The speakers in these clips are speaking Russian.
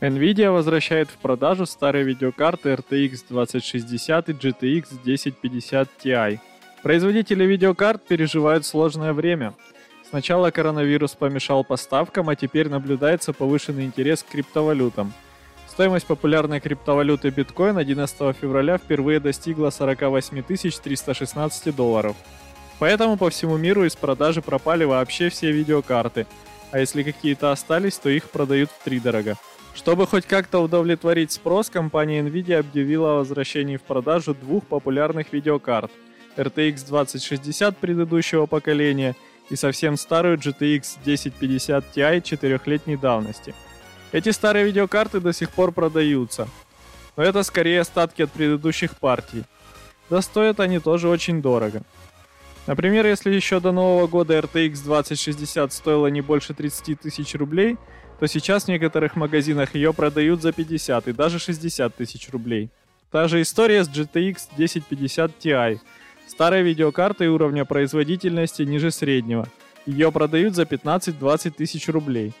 Nvidia возвращает в продажу старые видеокарты RTX 2060 и GTX 1050 Ti. Производители видеокарт переживают сложное время. Сначала коронавирус помешал поставкам, а теперь наблюдается повышенный интерес к криптовалютам. Стоимость популярной криптовалюты биткоин 11 февраля впервые достигла 48 316 долларов. Поэтому по всему миру из продажи пропали вообще все видеокарты, а если какие-то остались, то их продают в три дорого. Чтобы хоть как-то удовлетворить спрос, компания Nvidia объявила о возвращении в продажу двух популярных видеокарт RTX 2060 предыдущего поколения и совсем старую GTX 1050 Ti четырехлетней давности. Эти старые видеокарты до сих пор продаются, но это скорее остатки от предыдущих партий. Да стоят они тоже очень дорого. Например, если еще до Нового года RTX 2060 стоила не больше 30 тысяч рублей – то сейчас в некоторых магазинах ее продают за 50 и даже 60 тысяч рублей. Та же история с GTX 1050 Ti. Старая видеокарта уровня производительности ниже среднего. Ее продают за 15-20 тысяч рублей.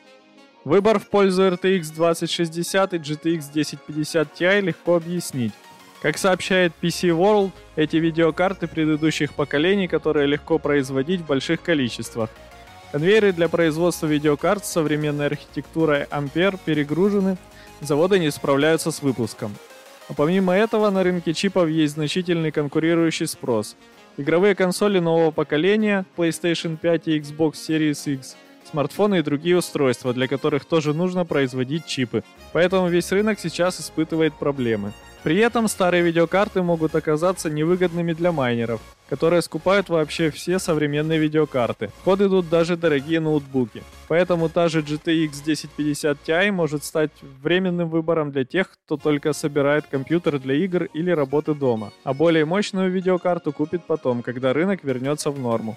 Выбор в пользу RTX 2060 и GTX 1050 Ti легко объяснить. Как сообщает PC World, эти видеокарты предыдущих поколений, которые легко производить в больших количествах – Конвейеры для производства видеокарт с современной архитектурой Ampere перегружены, заводы не справляются с выпуском. А помимо этого на рынке чипов есть значительный конкурирующий спрос. Игровые консоли нового поколения, PlayStation 5 и Xbox Series X, смартфоны и другие устройства, для которых тоже нужно производить чипы. Поэтому весь рынок сейчас испытывает проблемы. При этом старые видеокарты могут оказаться невыгодными для майнеров, которые скупают вообще все современные видеокарты. В ход идут даже дорогие ноутбуки. Поэтому та же GTX 1050 Ti может стать временным выбором для тех, кто только собирает компьютер для игр или работы дома, а более мощную видеокарту купит потом, когда рынок вернется в норму.